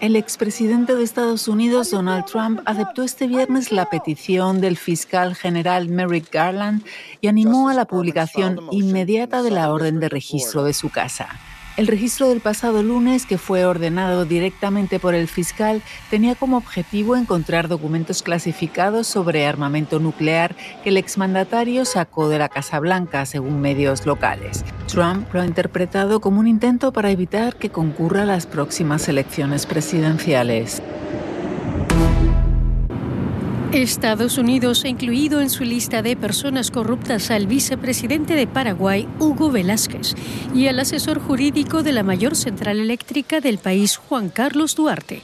El expresidente de Estados Unidos, Donald Trump, aceptó este viernes la petición del fiscal general Merrick Garland y animó a la publicación inmediata de la orden de registro de su casa. El registro del pasado lunes, que fue ordenado directamente por el fiscal, tenía como objetivo encontrar documentos clasificados sobre armamento nuclear que el exmandatario sacó de la Casa Blanca, según medios locales. Trump lo ha interpretado como un intento para evitar que concurra las próximas elecciones presidenciales. Estados Unidos ha incluido en su lista de personas corruptas al vicepresidente de Paraguay, Hugo Velázquez, y al asesor jurídico de la mayor central eléctrica del país, Juan Carlos Duarte.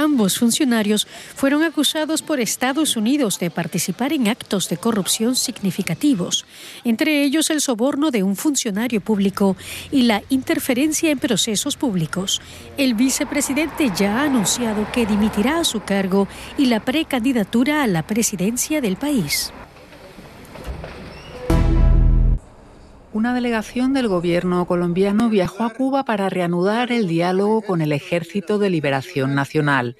Ambos funcionarios fueron acusados por Estados Unidos de participar en actos de corrupción significativos, entre ellos el soborno de un funcionario público y la interferencia en procesos públicos. El vicepresidente ya ha anunciado que dimitirá a su cargo y la precandidatura a la presidencia del país. Una delegación del gobierno colombiano viajó a Cuba para reanudar el diálogo con el Ejército de Liberación Nacional.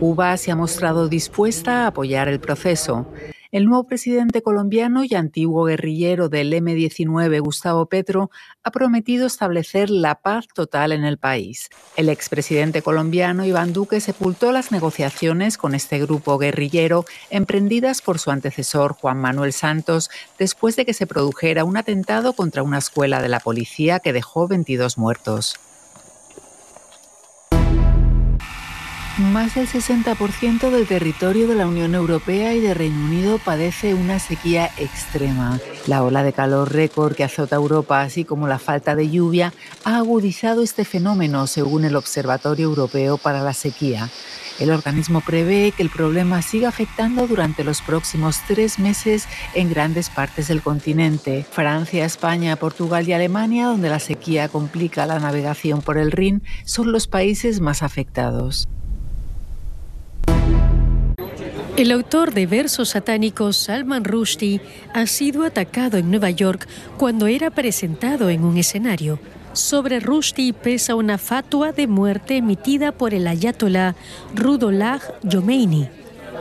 Cuba se ha mostrado dispuesta a apoyar el proceso. El nuevo presidente colombiano y antiguo guerrillero del M-19, Gustavo Petro, ha prometido establecer la paz total en el país. El expresidente colombiano Iván Duque sepultó las negociaciones con este grupo guerrillero emprendidas por su antecesor Juan Manuel Santos después de que se produjera un atentado contra una escuela de la policía que dejó 22 muertos. Más del 60% del territorio de la Unión Europea y de Reino Unido padece una sequía extrema. La ola de calor récord que azota Europa, así como la falta de lluvia, ha agudizado este fenómeno, según el Observatorio Europeo para la Sequía. El organismo prevé que el problema siga afectando durante los próximos tres meses en grandes partes del continente. Francia, España, Portugal y Alemania, donde la sequía complica la navegación por el Rin, son los países más afectados. El autor de versos satánicos Salman Rushdie ha sido atacado en Nueva York cuando era presentado en un escenario. Sobre Rushdie pesa una fatua de muerte emitida por el ayatollah Rudollah Jomeini.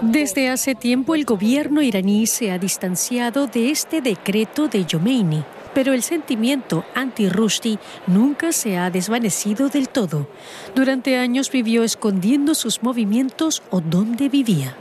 Desde hace tiempo el gobierno iraní se ha distanciado de este decreto de Jomeini, pero el sentimiento anti-Rushdie nunca se ha desvanecido del todo. Durante años vivió escondiendo sus movimientos o dónde vivía.